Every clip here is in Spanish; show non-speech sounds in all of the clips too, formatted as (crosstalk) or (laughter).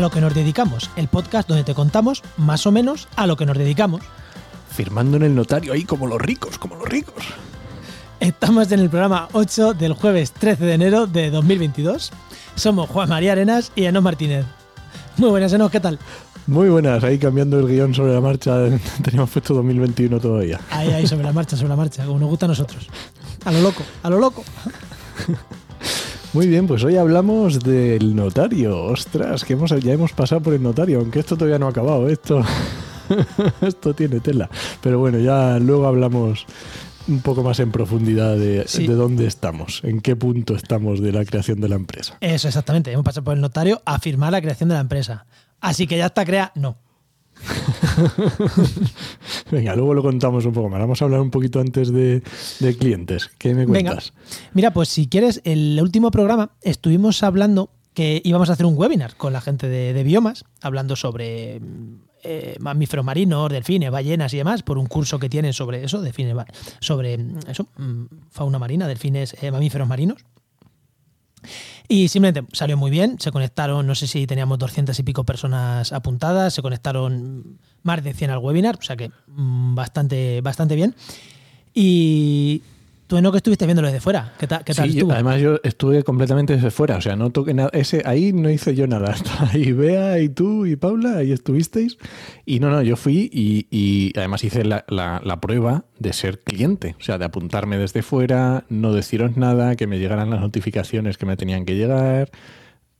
A lo que nos dedicamos, el podcast donde te contamos más o menos a lo que nos dedicamos. Firmando en el notario ahí como los ricos, como los ricos. Estamos en el programa 8 del jueves 13 de enero de 2022. Somos Juan María Arenas y Enos Martínez. Muy buenas, Enos, ¿qué tal? Muy buenas, ahí cambiando el guion sobre la marcha. (laughs) Teníamos puesto 2021 todavía. Ahí, ahí, sobre la marcha, sobre la marcha, como nos gusta a nosotros. A lo loco, a lo loco. (laughs) Muy bien, pues hoy hablamos del notario. Ostras, que hemos, ya hemos pasado por el notario, aunque esto todavía no ha acabado. Esto, (laughs) esto tiene tela. Pero bueno, ya luego hablamos un poco más en profundidad de, Sí. de dónde estamos, en qué punto estamos de la creación de la empresa. Eso, exactamente. Hemos pasado por el notario a firmar la creación de la empresa. Así que ya está crea. No. (laughs) Venga, luego lo contamos un poco más. Vamos a hablar un poquito antes de, de clientes. ¿Qué me Venga. cuentas? Mira, pues si quieres, el último programa estuvimos hablando que íbamos a hacer un webinar con la gente de, de biomas, hablando sobre eh, mamíferos marinos, delfines, ballenas y demás, por un curso que tienen sobre eso, delfines, sobre mm, eso, mm, fauna marina, delfines, eh, mamíferos marinos. Y simplemente salió muy bien, se conectaron, no sé si teníamos 200 y pico personas apuntadas, se conectaron más de 100 al webinar, o sea que mm, bastante, bastante bien. Y tú no que estuviste viéndolo desde fuera, ¿qué, tal qué tal Sí, yo- estuvo? además yo estuve completamente desde fuera, o sea, no toqué nada. Ese, ahí no hice yo nada. (laughs) Ahí Bea y tú y Paula, ahí estuvisteis. Y no, no, yo fui y, y además hice la, la- la prueba de ser cliente, o sea, de apuntarme desde fuera, no deciros nada, que me llegaran las notificaciones que me tenían que llegar,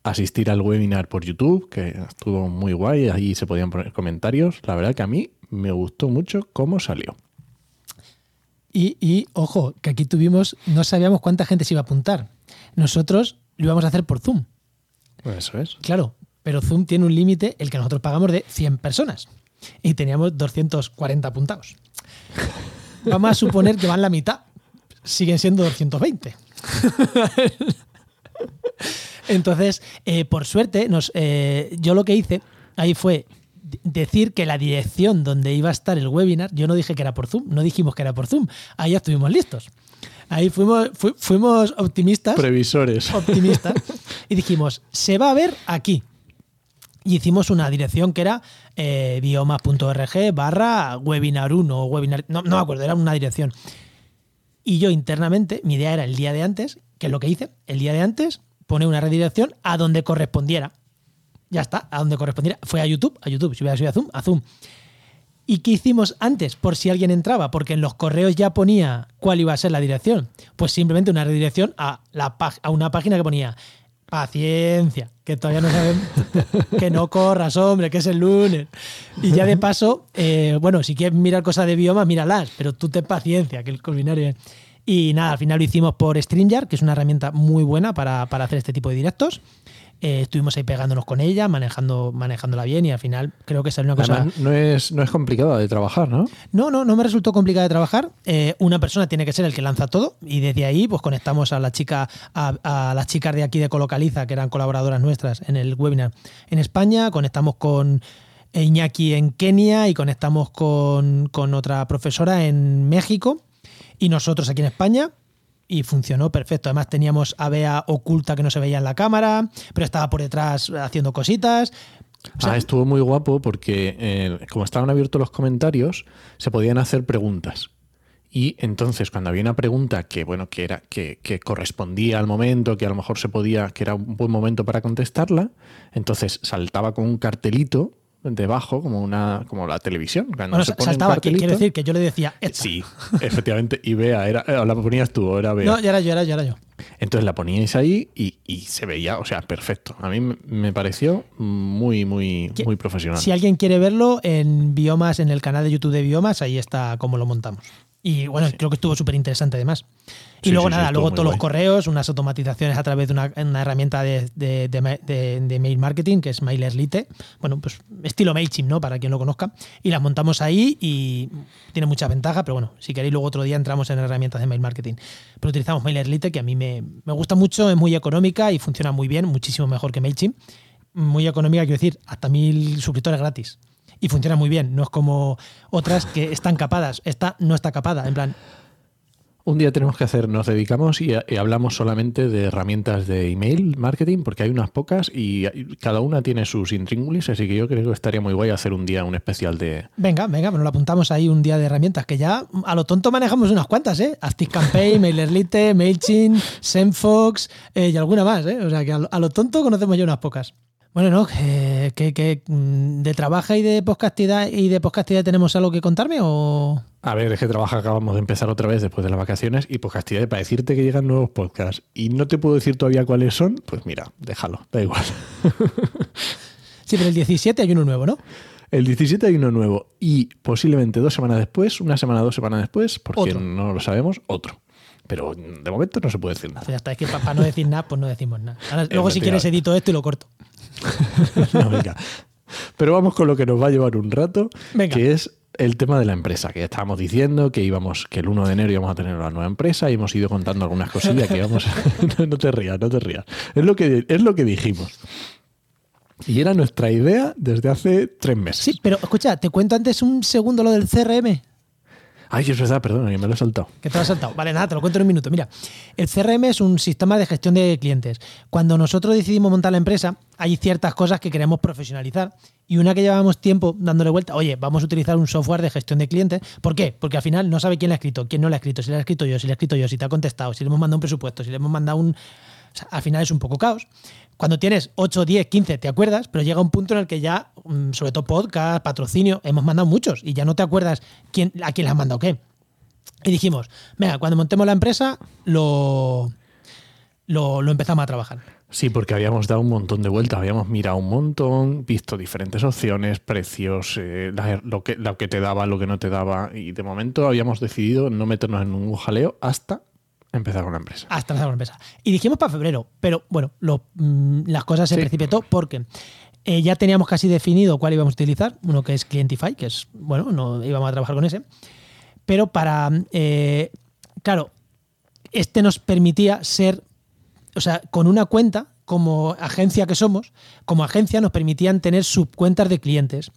asistir al webinar por YouTube, que estuvo muy guay, ahí se podían poner comentarios. La verdad que a mí me gustó mucho cómo salió. Y, y, ojo, que aquí tuvimos, no sabíamos cuánta gente se iba a apuntar. Nosotros lo íbamos a hacer por Zoom, eso es. claro, pero Zoom tiene un límite, el que nosotros pagamos de 100 personas. Y teníamos 240 apuntados. Vamos a suponer que van la mitad. Siguen siendo 220. (laughs) Entonces, eh, por suerte, nos, eh, yo lo que hice ahí fue decir que la dirección donde iba a estar el webinar, yo no dije que era por Zoom, no dijimos que era por Zoom, ahí ya estuvimos listos. Ahí fuimos, fu- fuimos optimistas, Previsores. optimistas (laughs) y dijimos, se va a ver aquí. Y hicimos una dirección que era eh, biomas.org barra webinar 1 o webinar, no, no me acuerdo, era una dirección. Y yo internamente, mi idea era el día de antes, que es lo que hice, el día de antes, poner una redirección a donde correspondiera. Ya está, a donde correspondiera. Fue a YouTube, a YouTube, si hubiera sido a Zoom, a Zoom. ¿Y qué hicimos antes? Por si alguien entraba, porque en los correos ya ponía cuál iba a ser la dirección. Pues simplemente una redirección a, la, a una página que ponía paciencia, que todavía no saben, que no corras, hombre, que es el lunes. Y ya de paso, eh, bueno, si quieres mirar cosas de bioma, míralas, pero tú ten paciencia, que el culminario es- Y nada, al final lo hicimos por StreamYard, que es una herramienta muy buena para, para hacer este tipo de directos. Eh, estuvimos ahí pegándonos con ella, manejando, manejándola bien y al final creo que salió una cosa... Además, no es, no es complicado de trabajar, ¿no? No, no, no me resultó complicado de trabajar. Eh, una persona tiene que ser el que lanza todo y desde ahí pues conectamos a la chica, a, a las chicas de aquí de Colocaliza, que eran colaboradoras nuestras en el webinar en España, conectamos con Iñaki en Kenia y conectamos con, con otra profesora en México y nosotros aquí en España. Y funcionó perfecto. Además teníamos a Bea oculta que no se veía en la cámara, pero estaba por detrás haciendo cositas. O sea, ah, estuvo muy guapo porque eh, como estaban abiertos los comentarios, se podían hacer preguntas. Y entonces cuando había una pregunta que bueno, que era, que, que correspondía al momento, que a lo mejor se podía, que era un buen momento para contestarla, entonces saltaba con un cartelito debajo, como una, como la televisión. Cuando bueno, se pone saltaba, quiero decir que yo le decía, esta. Sí, efectivamente. Y Bea, era, eh, la ponías tú, o era Bea. No, ya era yo, era yo, era yo. Entonces la poníais ahí y, y se veía, o sea, perfecto. A mí me- pareció muy, muy, muy profesional. Si alguien quiere verlo en Biomas, en el canal de YouTube de Biomas, ahí está cómo lo montamos. Y bueno, creo que estuvo súper interesante además. Y Sí, luego sí, nada, luego todos los guay. correos, unas automatizaciones a través de una, una herramienta de, de- de- de mail marketing, que es MailerLite. Bueno, pues estilo MailChimp, ¿no? Para quien lo conozca. Y las montamos ahí y tiene muchas ventajas, pero bueno, si queréis luego otro día entramos en herramientas de mail marketing. Pero utilizamos MailerLite, que a mí me, me gusta mucho, es muy económica y funciona muy bien, muchísimo mejor que MailChimp. Muy económica, quiero decir, hasta mil suscriptores gratis. Y funciona muy bien, no es como otras que están capadas. Esta no está capada, en plan, Un día tenemos que hacer, nos dedicamos y, y hablamos solamente de herramientas de email marketing, porque hay unas pocas y cada una tiene sus intríngulis, así que yo creo que estaría muy guay hacer un día un especial de... Venga, venga, nos lo apuntamos ahí un día de herramientas, que ya a lo tonto manejamos unas cuantas, ¿eh? ActiveCampaign, (laughs) MailerLite, MailChimp, SendFox eh, y alguna más, ¿eh? O sea que a lo, a lo tonto conocemos ya unas pocas. Bueno, no, que, que- que, mm, de trabajo y de podcastidad y de podcastidad tenemos algo que contarme o A ver, es que trabaja, acabamos de empezar otra vez después de las vacaciones y pues castidad para decirte que llegan nuevos podcasts y no te puedo decir todavía cuáles son, pues mira, déjalo, da igual. (laughs) sí, pero el 17 hay uno nuevo, ¿no? El 17 hay uno nuevo y posiblemente dos semanas después, una semana, dos semanas después, porque Otro. no lo sabemos, otro. Pero de momento no se puede decir nada. Ya está, es que para no decir nada, pues no decimos nada. Ahora, luego si quieres edito esto y lo corto. (laughs) No, venga. Pero vamos con lo que nos va a llevar un rato, Venga. que es el tema de la empresa, que ya estábamos diciendo que íbamos, que el 1 de enero íbamos a tener una nueva empresa y hemos ido contando algunas cosillas que íbamos. (laughs) no, no te rías, no te rías. Es lo que, es lo que dijimos. Y era nuestra idea desde hace tres meses. Sí, pero escucha, te cuento antes un segundo lo del CRM. Ay, es verdad, perdón, me lo he saltado. Que te lo has saltado. Vale, nada, te lo cuento en un minuto. Mira, el CRM es un sistema de gestión de clientes. Cuando nosotros decidimos montar la empresa, hay ciertas cosas que queremos profesionalizar y una que llevábamos tiempo dándole vuelta, oye, vamos a utilizar un software de gestión de clientes. ¿Por qué? Porque al final no sabe quién la ha escrito, quién no la ha escrito, si la ha escrito yo, si la ha escrito yo, si te ha contestado, si le hemos mandado un presupuesto, si le hemos mandado un... al final es un poco caos. Cuando tienes 8, 10, 15, te acuerdas, pero llega un punto en el que ya, mm, sobre todo podcast, patrocinio, hemos mandado muchos y ya no te acuerdas quién, a quién le has mandado qué. Y dijimos, venga, cuando montemos la empresa, lo, lo, empezamos a trabajar. Sí, porque habíamos dado un montón de vueltas, habíamos mirado un montón, visto diferentes opciones, precios, eh, lo, que, lo que te daba, lo que no te daba, y de momento habíamos decidido no meternos en ningún jaleo hasta empezar con la empresa. Hasta empezar con la empresa. Y dijimos para febrero, pero bueno, lo- mm, las cosas se Sí. precipitó porque eh, ya teníamos casi definido cuál íbamos a utilizar, uno que es Clientify, que es, bueno, no íbamos a trabajar con ese, pero para, eh, claro, este nos permitía ser, o sea, con una cuenta, como agencia que somos, como agencia nos permitían tener subcuentas de clientes.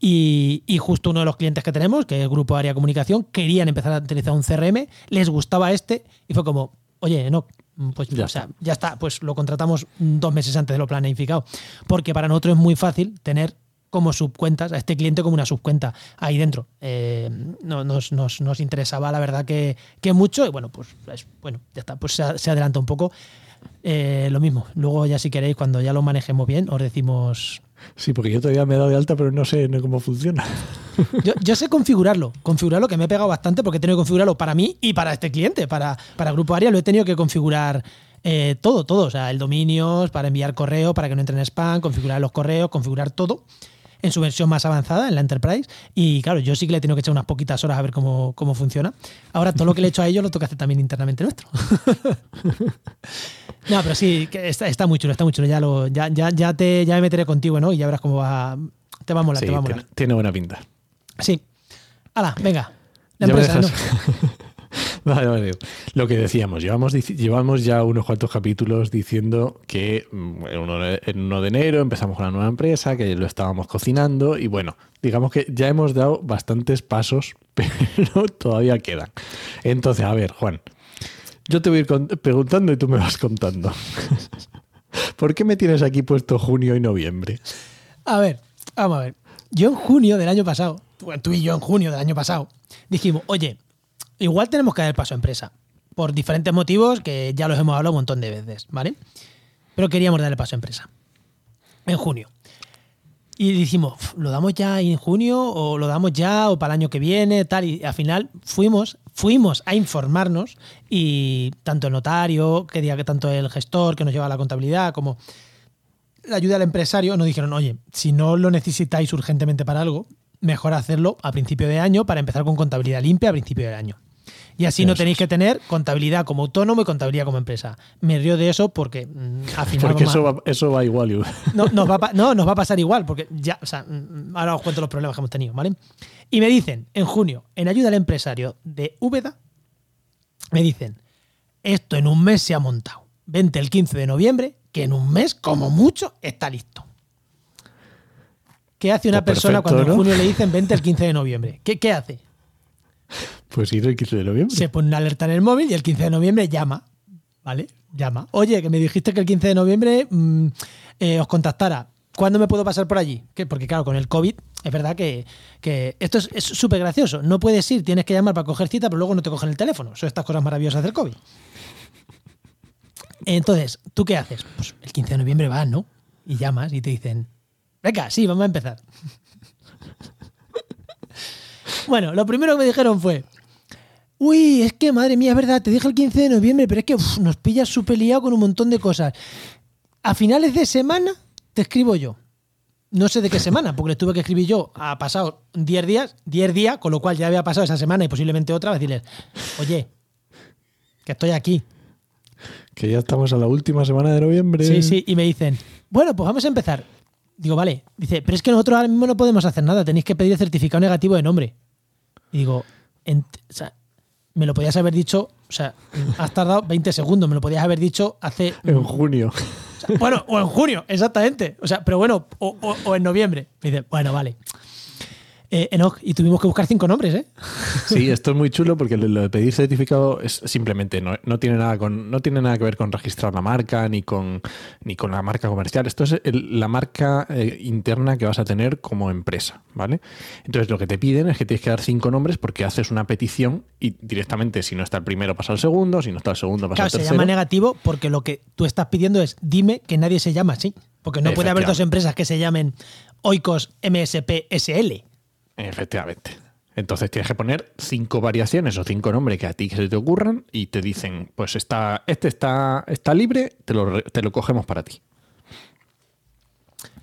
Y, y justo uno de los clientes que tenemos, que es Grupo Área Comunicación, querían empezar a utilizar un CRM, les gustaba este y fue como, oye, no, pues Ya o sea, ya está, pues lo contratamos dos meses antes de lo planificado. Porque para nosotros es muy fácil tener como subcuentas, a este cliente como una subcuenta ahí dentro. Eh, no, nos, nos- nos interesaba, la verdad, que, que mucho. Y bueno, pues es- bueno, ya está, pues se, se adelanta un poco. Eh, lo mismo. Luego, ya si queréis, cuando ya lo manejemos bien, os decimos. Sí, porque yo todavía me he dado de alta, pero no sé cómo funciona. (laughs) Yo, yo sé configurarlo, configurarlo, que me he pegado bastante porque he tenido que configurarlo para mí y para este cliente, para, para Grupo Aria lo he tenido que configurar eh, todo, todo. O sea, el dominio, para enviar correo, para que no entre en spam, configurar los correos, configurar todo en su versión más avanzada, en la Enterprise. Y claro, yo sí que le he tenido que echar unas poquitas horas a ver cómo, cómo funciona. Ahora todo lo que le he hecho a ellos lo que hacer también internamente nuestro. (laughs) no, pero sí, que está, está muy chulo, está muy chulo. Ya, lo, ya, ya, ya, te, ya me meteré contigo, ¿no? Y ya verás cómo va. Te va a molar, Sí, te va a molar. tiene, tiene buena pinta. Sí. Hala, venga. La empresa, ¿no? (laughs) (laughs) Vale, vale. Lo que decíamos, llevamos, llevamos ya unos cuantos capítulos diciendo que mm, en 1 de, en 1 de enero empezamos con la nueva empresa, que lo estábamos cocinando y bueno, digamos que ya hemos dado bastantes pasos, (laughs) pero todavía quedan. Entonces, a ver, Juan, yo te voy a ir preguntando y tú me vas contando. (laughs) ¿Por qué me tienes aquí puesto junio y noviembre? A ver, vamos a ver. Yo en junio del año pasado, tú y yo en junio del año pasado, dijimos, oye, igual tenemos que dar el paso a empresa. Por diferentes motivos que ya los hemos hablado un montón de veces, ¿vale? Pero queríamos dar el paso a empresa. En junio. Y dijimos, "Uf, ¿lo damos ya en junio o lo damos ya o para el año que viene? Tal. Y al final fuimos, fuimos a informarnos y tanto el notario, que diga que tanto el gestor que nos lleva la contabilidad, como la ayuda al empresario, nos dijeron, oye, si no lo necesitáis urgentemente para algo, mejor hacerlo a principio de año para empezar con contabilidad limpia a principio del año. Y así no tenéis que tener contabilidad como autónomo y contabilidad como empresa. Me río de eso porque mm, al final Porque eso va, eso va igual. igual. no, (laughs) nos va no, nos va a pasar igual, porque ya, o sea, mm, ahora os cuento los problemas que hemos tenido, ¿vale? Y me dicen, en junio, en ayuda al empresario de Úbeda, me dicen, esto en un mes se ha montado. Vente el 15 de noviembre, que en un mes, como mucho, está listo. ¿Qué hace una Pues persona perfecto, cuando en ¿no? junio le dicen vente el 15 de noviembre? ¿Qué, qué hace? Pues ir el 15 de noviembre. Se pone una alerta en el móvil y el 15 de noviembre llama. ¿Vale? Llama. Oye, que me dijiste que el 15 de noviembre mm, eh, os contactara. ¿Cuándo me puedo pasar por allí? Porque claro, con el COVID es verdad que, que esto es súper gracioso. No puedes ir, tienes que llamar para coger cita, pero luego no te cogen el teléfono. Son estas cosas maravillosas del COVID. Entonces, ¿tú qué haces? Pues el 15 de noviembre vas, ¿no? Y llamas y te dicen, venga, sí, vamos a empezar. Bueno, lo primero que me dijeron fue, uy, es que madre mía, es verdad, te dije el 15 de noviembre, pero es que uf, nos pillas súper liado con un montón de cosas. A finales de semana te escribo yo. No sé de qué semana, porque le tuve que escribir yo. Ha pasado 10 días, 10 días, con lo cual ya había pasado esa semana y posiblemente otra, decirles, oye, que estoy aquí. Que ya estamos a la última semana de noviembre. Sí, sí, y me dicen, bueno, pues vamos a empezar. Digo, vale. Dice, pero es que nosotros ahora mismo no podemos hacer nada, tenéis que pedir el certificado negativo de nombre. Y digo, en- o sea, me lo podías haber dicho, o sea, has tardado 20 segundos, me lo podías haber dicho hace. En junio. o sea, bueno, o en junio, exactamente. O sea, pero bueno, o, o- o en noviembre. Me dice, bueno, vale. Eh, Enoch, y tuvimos que buscar cinco nombres, ¿eh? Sí, (laughs) esto es muy chulo porque lo de pedir certificado es simplemente no, no tiene nada con no tiene nada que ver con registrar la marca ni con ni con la marca comercial. Esto es el- la marca eh, interna que vas a tener como empresa, ¿vale? Entonces lo que te piden es que tienes que dar cinco nombres porque haces una petición y directamente si no está el primero pasa el segundo, si no está el segundo pasa Claro, el se tercero. llama negativo porque lo que tú estás pidiendo es dime que nadie se llama así. Porque no puede haber dos empresas que se llamen Oikos MSP SL. Efectivamente. Entonces tienes que poner cinco variaciones o cinco nombres que a ti se te ocurran y te dicen, pues está, este está, está libre, te lo, te lo cogemos para ti.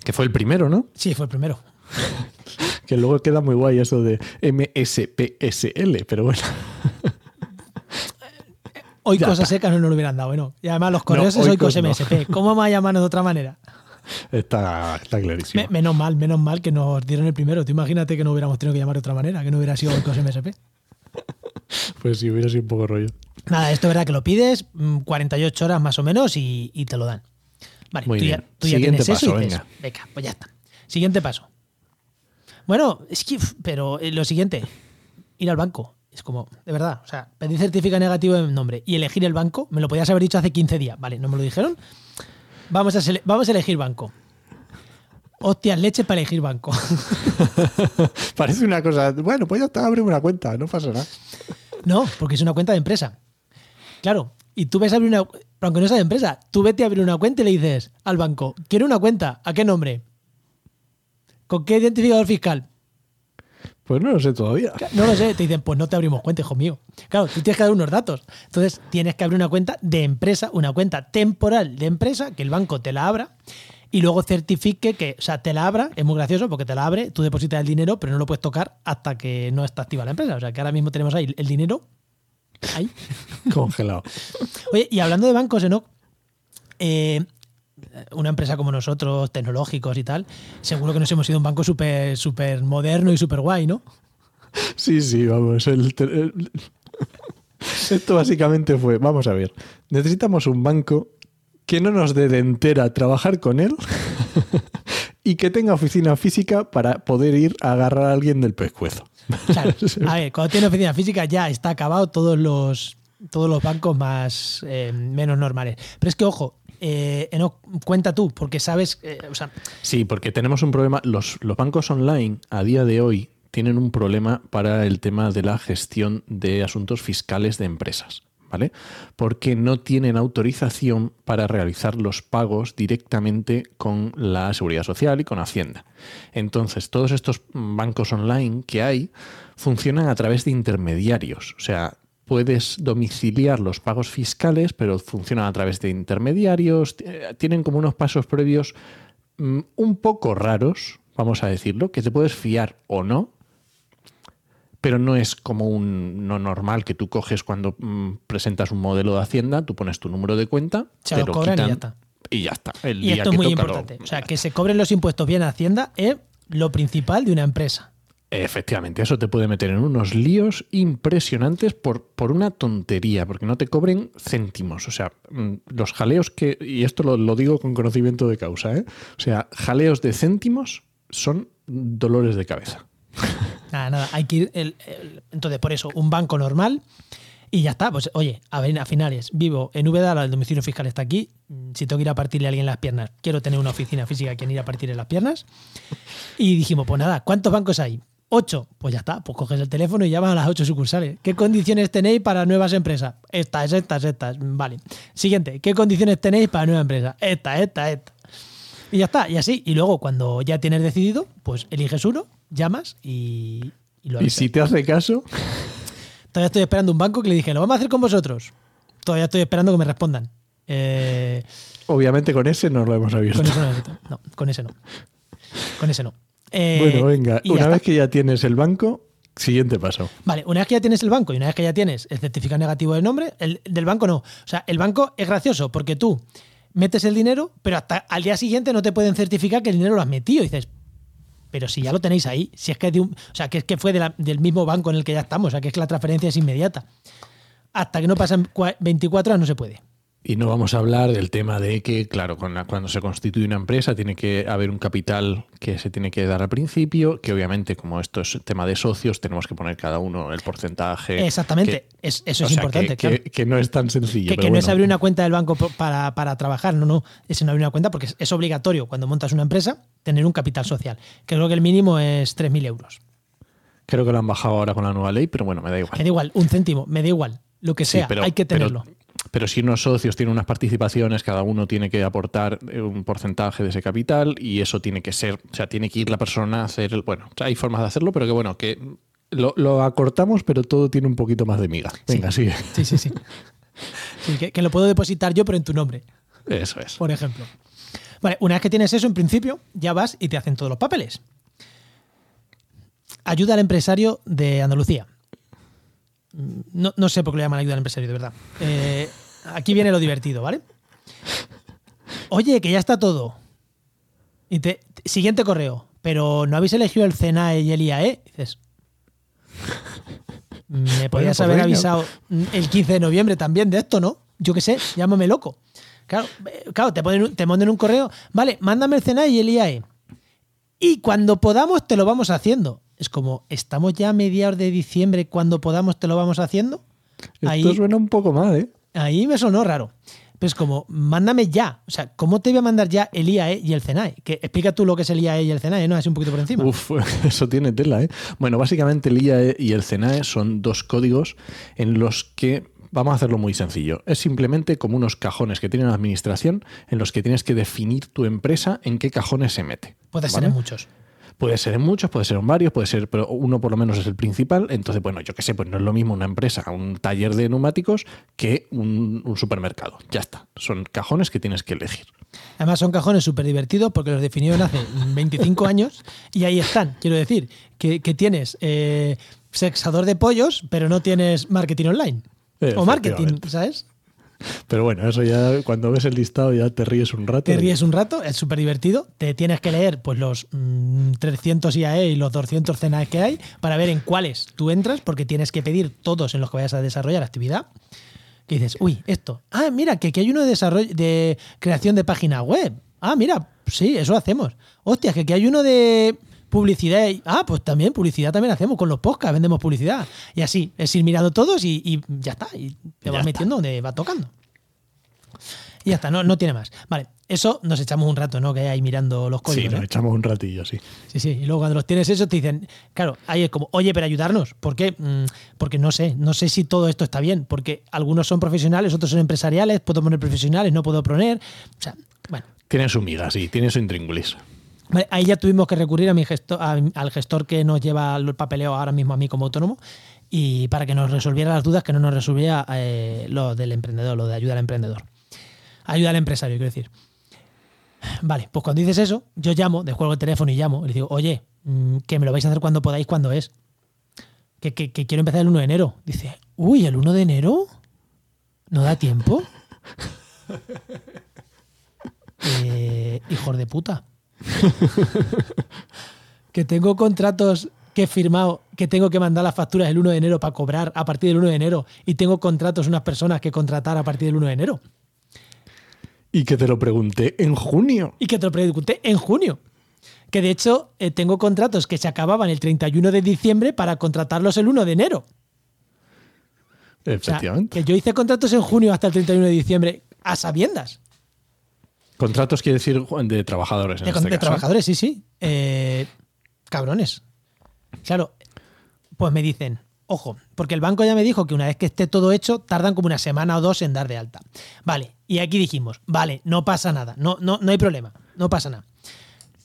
Que fue el primero, ¿no? Sí, fue el primero. (laughs) Que luego queda muy guay eso de MSPSL, pero bueno. Hoy Ya cosas está. secas no nos lo hubieran dado. Bueno, y además los correos No, es Oikos Oikos no. MSP. ¿Cómo vamos a llamarnos de otra manera? Está, está clarísimo. Me- menos mal, menos mal que nos dieron el primero. Tú imagínate que no hubiéramos tenido que llamar de otra manera, que no hubiera sido Oikos MSP. (laughs) Pues sí, hubiera sido un poco rollo. Nada, esto es verdad que lo pides, mm, 48 horas más o menos y, y te lo dan. Vale, Muy tú, ya, bien. tú ya Siguiente tienes eso paso, y dices, venga. venga, pues ya está. Siguiente paso. Bueno, es que, pero eh, lo siguiente, ir al banco. Es como, de verdad, o sea, pedir certificado negativo de nombre y elegir el banco, me lo podías haber dicho hace 15 días. Vale, no me lo dijeron. Vamos a, vamos a elegir banco. Hostias, leche para elegir banco. (laughs) Parece una cosa. Bueno, pues ya está, abre una cuenta, no pasa nada. No, porque es una cuenta de empresa. Claro, y tú ves a abrir una. Aunque no sea de empresa, tú vete a abrir una cuenta y le dices al banco: Quiero una cuenta. ¿A qué nombre? ¿Con qué identificador fiscal? Pues no lo sé todavía. No lo sé. Te dicen: Pues no te abrimos cuenta, hijo mío. Claro, tú tienes que dar unos datos. Entonces, tienes que abrir una cuenta de empresa, una cuenta temporal de empresa, que el banco te la abra y luego certifique que, o sea, te la abra. Es muy gracioso porque te la abre, tú depositas el dinero, pero no lo puedes tocar hasta que no está activa la empresa. O sea, que ahora mismo tenemos ahí el dinero. Ahí. (laughs) Congelado. Oye, y hablando de bancos, Enoch, eh, una empresa como nosotros, tecnológicos y tal, seguro que nos hemos ido a un banco súper súper moderno y súper guay, ¿no? Sí, sí, vamos. el te- el- (laughs) Esto básicamente fue, vamos a ver, necesitamos un banco que no nos dé de entera trabajar con él (laughs) y que tenga oficina física para poder ir a agarrar a alguien del pescuezo. Claro, a ver, cuando tiene oficina física ya está acabado todos los, todos los bancos más eh, menos normales. Pero es que, ojo, eh, cuenta tú, porque sabes, eh, Sí, porque tenemos un problema. Los, los bancos online a día de hoy tienen un problema para el tema de la gestión de asuntos fiscales de empresas, ¿vale? Porque no tienen autorización para realizar los pagos directamente con la Seguridad Social y con Hacienda. Entonces, todos estos bancos online que hay funcionan a través de intermediarios. O sea, puedes domiciliar los pagos fiscales, pero funcionan a través de intermediarios. eh, Tienen como unos pasos previos mm, un poco raros, vamos a decirlo, que te puedes fiar o no, pero no es como un no normal que tú coges cuando mm, presentas un modelo de Hacienda, tú pones tu número de cuenta, Se te lo cobran y ya está. Y ya está. El y día esto es muy toca lo- importante. O sea, que se cobren los impuestos bien a Hacienda es lo principal de una empresa. Efectivamente, eso te puede meter en unos líos impresionantes por, por una tontería, porque no te cobren céntimos. O sea, mm, los jaleos que, y esto lo, lo digo con conocimiento de causa, ¿eh? o sea, jaleos de céntimos son dolores de cabeza. (laughs) nada, nada. Hay que ir. el- entonces, por eso, un banco normal. Y ya está. Pues, oye, a ver, a finales, vivo en Úbeda, el domicilio fiscal está aquí. mm, Si tengo que ir a partirle a alguien las piernas, quiero tener una oficina física a quien ir a partirle las piernas. Y dijimos, pues nada, ¿cuántos bancos hay? Ocho. Pues ya está, pues coges el teléfono y llamas a las ocho sucursales. ¿Qué condiciones tenéis para nuevas empresas? Estas, estas, estas. Vale. Siguiente, ¿qué condiciones tenéis para nueva empresa? Esta, esta, esta. Y ya está, y así. Y luego, cuando ya tienes decidido, pues eliges uno, llamas y, y lo Y haces. si te hace caso, Todavía estoy esperando un banco que le dije, lo vamos a hacer con vosotros. Todavía estoy esperando que me respondan. Eh, obviamente con ese no lo hemos abierto. con eso no. No, con ese no. Con ese no. Eh, bueno, venga, una está. vez que ya tienes el banco, siguiente paso. Vale, una vez que ya tienes el banco y una vez que ya tienes el certificado negativo de nombre, el del banco no. O sea, el banco es gracioso porque tú metes el dinero, pero hasta al día siguiente no te pueden certificar que el dinero lo has metido. Y dices, pero si ya lo tenéis ahí, si es que, es de un- o sea, que es que fue de la- del mismo banco en el que ya estamos, o sea, que es que la transferencia es inmediata. Hasta que no pasan cua- 24 horas no se puede. Y no vamos a hablar del tema de que, claro, con la- cuando se constituye una empresa tiene que haber un capital que se tiene que dar al principio, que obviamente como esto es tema de socios, tenemos que poner cada uno el porcentaje. Exactamente, que- es- eso es sea, importante. que, claro. que- que no es tan sencillo. que, pero no es abrir una cuenta del banco para, para trabajar, no, no, es no abrir una cuenta porque es, es obligatorio cuando montas una empresa tener un capital social, que creo que el mínimo es 3.000 euros. Creo que lo han bajado ahora con la nueva ley, pero bueno, me da igual. Me da igual, un céntimo, me da igual, lo que Sí, sea, pero- hay que tenerlo. Pero si unos socios tienen unas participaciones, cada uno tiene que aportar eh, un porcentaje de ese capital y eso tiene que ser, o sea, tiene que ir la persona a hacer el. Bueno, o sea, hay formas de hacerlo, pero que bueno, que lo, lo acortamos, pero todo tiene un poquito más de miga. Venga, sigue. Sí, sí, sí. Sí, que, que lo puedo depositar yo, pero en tu nombre, Eso es. por ejemplo. Vale, una vez que tienes eso, en principio, ya vas y te hacen todos los papeles. Ayuda al empresario de Andalucía. No, no sé por qué le llaman ayuda al empresario, de verdad. Eh, aquí viene lo divertido, ¿vale? Oye, que ya está todo. Y te, siguiente correo. Pero no habéis elegido el CENAE y el IAE. Dices. Me podías pues haber avisado el 15 de noviembre también de esto, ¿no? Yo qué sé, llámame loco. Claro, eh, claro te, ponen, te mandan un correo. Vale, mándame el CENAE y el IAE. Y cuando podamos te lo vamos haciendo. Es como, ¿estamos ya a mediados de diciembre? Cuando podamos te lo vamos haciendo. Esto Ahí, suena un poco mal, ¿eh? ahí me sonó raro. Pero es como, mándame ya. O sea, ¿cómo te voy a mandar ya el IAE y el CENAE? Que explica tú lo que es el IAE y el CENAE, ¿no? Así un poquito por encima. Uf, (laughs) eso tiene tela, ¿eh? Bueno, básicamente el IAE y el CENAE son dos códigos en los que vamos a hacerlo muy sencillo. Es simplemente como unos cajones que tiene la administración en los que tienes que definir tu empresa en qué cajones se mete. Puede ser ¿vale? en muchos. Puede ser en muchos, puede ser en varios, puede ser, pero uno por lo menos es el principal. Entonces, bueno, yo qué sé, pues no es lo mismo una empresa, un taller de neumáticos que un, un supermercado. Ya está. Son cajones que tienes que elegir. Además son cajones súper divertidos porque los definieron hace 25 (laughs) años y ahí están. Quiero decir que, que tienes eh, sexador de pollos, pero no tienes marketing online. O marketing. ¿sabes? Pero bueno, eso ya cuando ves el listado ya te ríes un rato. Te ríes un rato, es súper divertido. Te tienes que leer pues los mm, 300 IAE y los 200 CNAE que hay para ver en cuáles tú entras, porque tienes que pedir todos en los que vayas a desarrollar actividad. Que dices, uy, esto. Ah, mira, que aquí hay uno de desarrollo de creación de página web. Ah, mira, sí, eso hacemos. Hostia, que aquí hay uno de publicidad. y- Ah, pues también publicidad también hacemos con los podcasts, vendemos publicidad. Y así, es ir mirando todos y, y ya está. Y te Ya vas está. metiendo donde va tocando. Y ya está, no, no tiene más. Vale, eso nos echamos un rato, ¿no? Que hay ahí mirando los Sí, códigos. nos ¿eh? echamos un ratillo, sí. Sí, sí. Y luego cuando los tienes eso te dicen, claro, ahí es como, oye, pero ayudarnos. ¿Por qué? Mm, Porque no sé, no sé si todo esto está bien. Porque algunos son profesionales, otros son empresariales, puedo poner profesionales, no puedo poner. O sea, bueno. Tiene su miga, sí, tiene su intríngulis. Vale, ahí ya tuvimos que recurrir a mi gestor, a- al gestor que nos lleva el papeleo ahora mismo a mí como autónomo y para que nos resolviera las dudas que no nos resolvía eh, lo del emprendedor, lo de ayuda al emprendedor. Ayuda al empresario, quiero decir. Vale, pues cuando dices eso, yo llamo, descuelgo el teléfono y llamo y le digo, oye, mm, que me lo vais a hacer cuando podáis, cuando es. Que, que- que quiero empezar el 1 de enero. Dice, uy, ¿el 1 de enero? ¿No da tiempo? (laughs) Eh, hijos de puta. (laughs) que tengo contratos que he firmado, que tengo que mandar las facturas el 1 de enero para cobrar a partir del 1 de enero y tengo contratos unas personas que contratar a partir del 1 de enero. Y que te lo pregunté en junio. Y que te lo pregunté en junio. Que de hecho eh, tengo contratos que se acababan el 31 de diciembre para contratarlos el 1 de enero. O sea, Efectivamente. que yo hice contratos en junio hasta el 31 de diciembre a sabiendas. Contratos quiere decir de trabajadores. En De, este de caso. trabajadores, sí, sí. Eh, cabrones. Claro, pues me dicen, ojo, porque el banco ya me dijo que una vez que esté todo hecho, tardan como una semana o dos en dar de alta. Vale, y aquí dijimos, vale, no pasa nada, no, no, no hay problema, no pasa nada.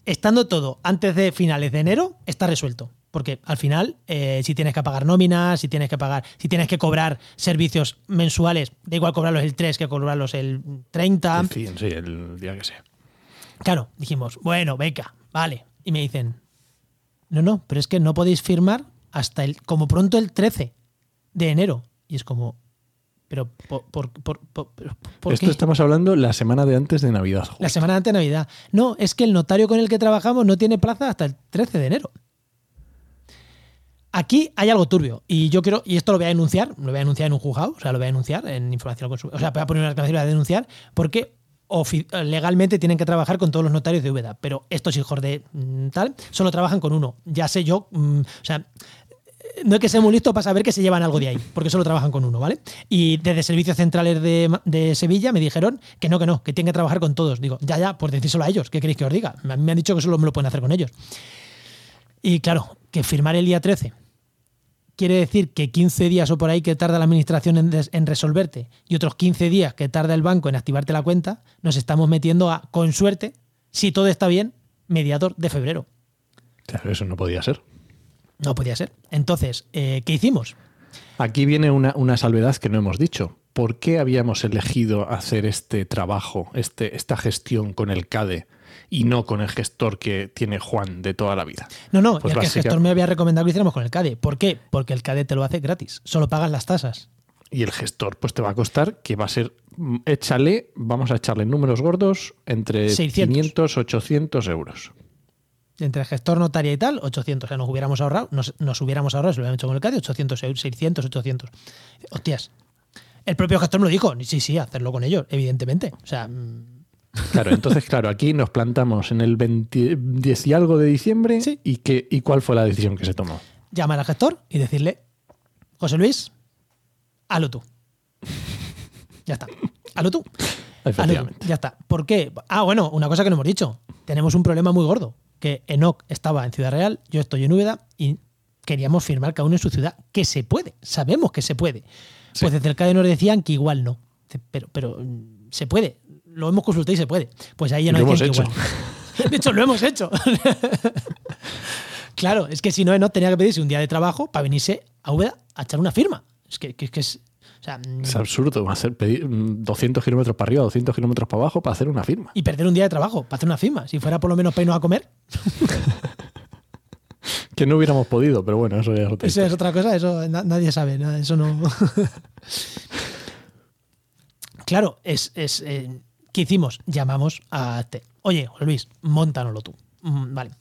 Estando todo antes de finales de enero, está resuelto. Porque al final, eh, si tienes que pagar nóminas, si tienes que pagar, si tienes que cobrar servicios mensuales, da igual cobrarlos el 3 que cobrarlos el 30. En fin, sí, el día que sea. Claro, dijimos, bueno, venga, vale. Y me dicen, no, no, pero es que no podéis firmar hasta el, como pronto el 13 de enero. Y es como, pero ¿por, por, por, Esto qué? estamos hablando la semana de antes de Navidad. justo. La semana antes de Navidad. No, es que el notario con el que trabajamos no tiene plaza hasta el 13 de enero. Aquí hay algo turbio y yo quiero, y esto lo voy a denunciar, lo voy a denunciar en un juzgado, o sea, lo voy a denunciar en información al consumidor, o sea, voy a poner una voy a denunciar porque legalmente tienen que trabajar con todos los notarios de Úbeda, pero estos hijos de mm, tal solo trabajan con uno. Ya sé yo, mm, o sea, no hay que ser muy listo para saber que se llevan algo de ahí, porque solo trabajan con uno, ¿vale? Y desde servicios centrales de, Sevilla me dijeron que no, que no, que tienen que trabajar con todos. Digo, ya, ya, pues decírselo a ellos, ¿qué queréis que os diga? Me han dicho que solo me lo pueden hacer con ellos. Y claro, que firmar el día 13 quiere decir que 15 días o por ahí que tarda la administración en, resolverte y otros 15 días que tarda el banco en activarte la cuenta, nos estamos metiendo a, con suerte, si todo está bien, mediador de febrero. Claro, Eso no podía ser. No podía ser. Entonces, eh, ¿qué hicimos? Aquí viene una, una salvedad que no hemos dicho. ¿Por qué habíamos elegido hacer este trabajo, este, esta gestión con el CADE y no con el gestor que tiene Juan de toda la vida? No, no, Pues que el gestor me había recomendado que lo hiciéramos con el CADE. ¿Por qué? Porque el CADE te lo hace gratis. Solo pagas las tasas. Y el gestor, pues te va a costar que va a ser, mm, échale, vamos a echarle números gordos entre 600. 500, 800 euros. Entre el gestor notaria y tal, 800. O sea, nos hubiéramos ahorrado, nos, nos hubiéramos ahorrado, si lo hubiéramos hecho con el CADE, 800 euros, 600, 800. Hostias. El propio gestor me lo dijo. Sí, sí, hacerlo con ellos, evidentemente. O sea, mm, Claro, entonces, claro, aquí nos plantamos en el 20, 10 y algo de diciembre Sí. y, que, y cuál fue la decisión que se tomó. llamar al gestor y decirle, José Luis, hazlo tú. Ya está. Hazlo tú. Ya está. ¿Por qué? Ah, bueno, una cosa que no hemos dicho. Tenemos un problema muy gordo. Que Enoch estaba en Ciudad Real, yo estoy en Úbeda y queríamos firmar cada uno en su ciudad. Que se puede. Sabemos que se puede. Sí. Pues desde el CADE nos decían que igual no. Pero, pero mm, se puede. Lo hemos consultado y se puede. Pues ahí ya no Lo decían hemos hecho. igual. (laughs) De hecho, lo hemos hecho. (laughs) claro, es que si no, Enoch tenía que pedirse un día de trabajo para venirse a Úbeda a echar una firma. Es que, que- que es. O sea, mm, Es absurdo hacer, pedir mm, 200 kilómetros para arriba, 200 kilómetros para abajo para hacer una firma. y perder un día de trabajo para hacer una firma. Si fuera por lo menos para irnos a comer, (laughs) Que no hubiéramos podido, pero bueno, eso ya es otra Eso es otra cosa, eso na- nadie sabe, eso no. claro, es, es eh, ¿qué hicimos? Llamamos a Te. Oye, Luis, montanoslo tú. Mm, vale.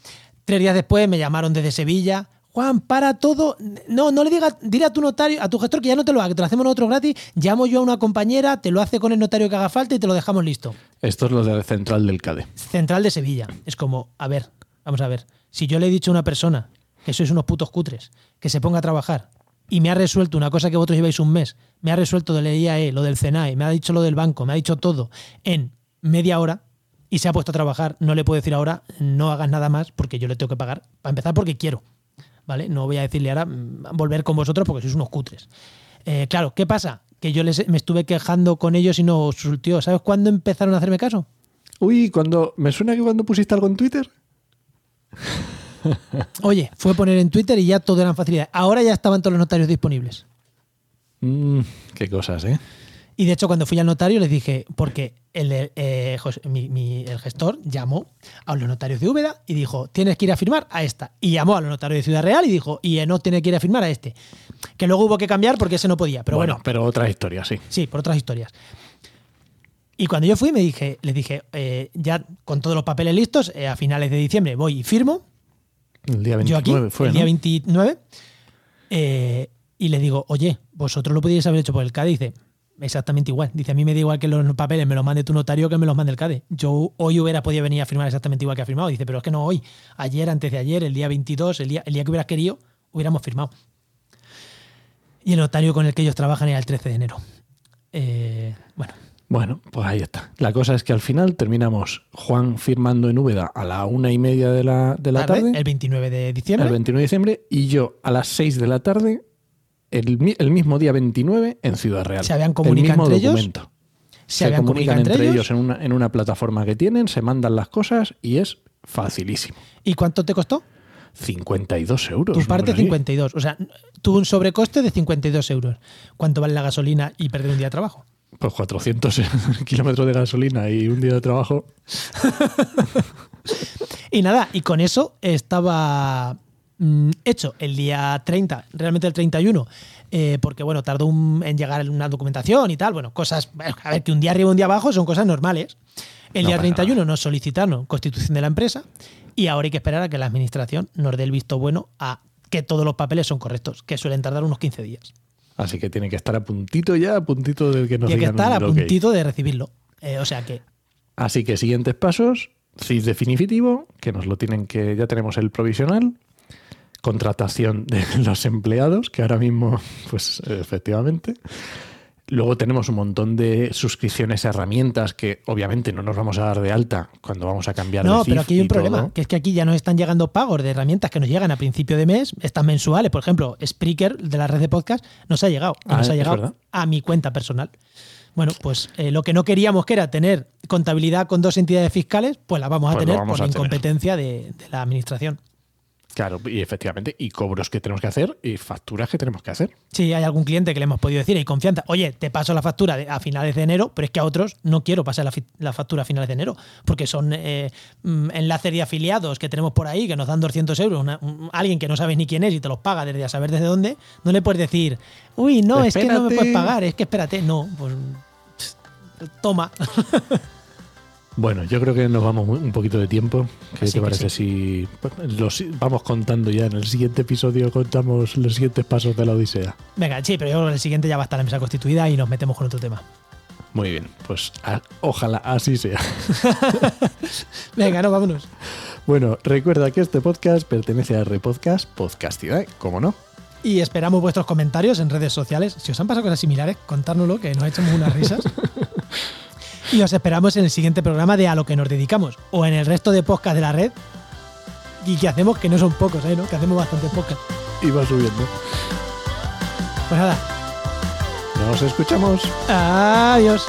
Tres días después me llamaron desde Sevilla. Juan, para todo. No, no le digas, dile a tu notario, a tu gestor que ya no te lo haga, que te lo hacemos nosotros gratis. Llamo yo a una compañera, te lo hace con el notario que haga falta y te lo dejamos listo. Esto es lo de la central del CADE. Central de Sevilla. Es como, a ver, vamos a ver. Si yo le he dicho a una persona que sois unos putos cutres, que se ponga a trabajar y me ha resuelto una cosa que vosotros lleváis un mes, me ha resuelto de la IAE, lo del CENAE, me ha dicho lo del banco, me ha dicho todo en media hora y se ha puesto a trabajar, no le puedo decir ahora, no hagas nada más porque yo le tengo que pagar, para empezar porque quiero. ¿Vale? No voy a decirle ahora mm, volver con vosotros porque sois unos cutres. Eh, claro, ¿qué pasa? Que yo les, me estuve quejando con ellos y no surtió. ¿Sabes cuándo empezaron a hacerme caso? Uy, cuando me suena que cuando pusiste algo en Twitter. (laughs) Oye, fue poner en Twitter y ya todo eran facilidades. Ahora ya estaban todos los notarios disponibles. Mm, qué cosas, ¿eh? Y de hecho, cuando fui al notario les dije, porque el, eh, José- mi- mi- el gestor llamó a los notarios de Úbeda y dijo, tienes que ir a firmar a esta. Y llamó a los notarios de Ciudad Real y dijo, y no tiene que ir a firmar a este. Que luego hubo que cambiar porque ese no podía. Pero bueno, pero otra historia, sí. sí, por otras historias. Y cuando yo fui, me dije, les dije, eh, ya con todos los papeles listos, eh, a finales de diciembre voy y firmo. El día yo 29 aquí, fue, el día ¿no? 29, eh, y le digo, oye, vosotros lo podíais haber hecho por el CADE. Y dice, exactamente igual. Dice, a mí me da igual que los papeles me los mande tu notario que me los mande el CADE. Yo hoy hubiera podido venir a firmar exactamente igual que ha firmado. Dice, pero es que no hoy. Ayer, antes de ayer, el día 22, el día, el día que hubieras querido, hubiéramos firmado. Y el notario con el que ellos trabajan era el 13 de enero. Eh, bueno, Bueno, pues ahí está. La cosa es que al final terminamos Juan firmando en Úbeda a la una y media de la, de la tarde, tarde, el 29 de diciembre. el 29 de diciembre, y yo a las 6 de la tarde, el, el mismo día 29, en Ciudad Real. Se habían El comunicado mismo entre ellos. se, comunican entre entre ellos, en, una, en una plataforma que tienen, se mandan las cosas y es facilísimo. ¿Y cuánto te costó? 52 euros. Tu parte Por ahí. 52. O sea, tuvo un sobrecoste de 52 euros. ¿Cuánto vale la gasolina y perder un día de trabajo? Pues 400 (laughs) kilómetros de gasolina y un día de trabajo. Y nada, y con eso estaba mm, hecho el día 30, realmente el 31, eh, porque bueno, tardó un- en llegar una documentación y tal, bueno, cosas, a ver, que un día arriba un día abajo son cosas normales. El No día pasa 31 nos solicitaron constitución de la empresa y ahora hay que esperar a que la administración nos dé el visto bueno a que todos los papeles son correctos, que suelen tardar unos 15 días. Así que tiene que estar a puntito ya, a puntito del que nos Tiene que estar a puntito de recibirlo. Eh, o sea que Así que siguientes pasos, CIS definitivo, que nos lo tienen que, ya tenemos el provisional, contratación de (laughs) los empleados, que ahora mismo, pues efectivamente. Luego tenemos un montón de suscripciones a herramientas que obviamente no nos vamos a dar de alta cuando vamos a cambiar de No, pero aquí hay un problema, todo. que es que aquí ya nos están llegando pagos de herramientas que nos llegan a principio de mes, están mensuales, por ejemplo, Spreaker de la red de podcast nos ha llegado, Ah, nos ha llegado a mi cuenta personal. Bueno, pues eh, lo que no queríamos que era tener contabilidad con dos entidades fiscales, pues la vamos a Pues tener vamos por tener. incompetencia de, de la administración. Claro, y efectivamente, y cobros que tenemos que hacer y facturas que tenemos que hacer. Si hay algún cliente que le hemos podido decir, hay confianza, oye, te paso la factura a finales de enero, pero es que a otros no quiero pasar la, factura a finales de enero, porque son eh, mm, enlaces de afiliados que tenemos por ahí que nos dan 200 euros, una- un- alguien que no sabes ni quién es y te los paga desde a saber desde dónde, no le puedes decir, uy, no, es que no me puedes pagar, es que espérate, no, pues toma. (laughs) Bueno, yo creo que nos vamos un poquito de tiempo. ¿Qué Sí te parece si los vamos contando ya en el siguiente episodio contamos los siguientes pasos de la Odisea? Venga, sí, pero yo creo que el siguiente ya va a estar la mesa constituida y nos metemos con otro tema. Muy bien, pues a- ojalá así sea. (laughs) Venga, no, vámonos. Bueno, recuerda que este podcast pertenece a Repodcast Podcastidad, ¿cómo no? Y esperamos vuestros comentarios en redes sociales. Si os han pasado cosas similares, contárnoslo, que nos echamos unas risas. (laughs) y os esperamos en el siguiente programa de A lo que nos dedicamos. O en el resto de podcast de la red. Y que hacemos, que no son pocos, ¿eh? ¿no? Que hacemos bastantes podcast. Y va subiendo. Pues nada, Nos escuchamos. adiós.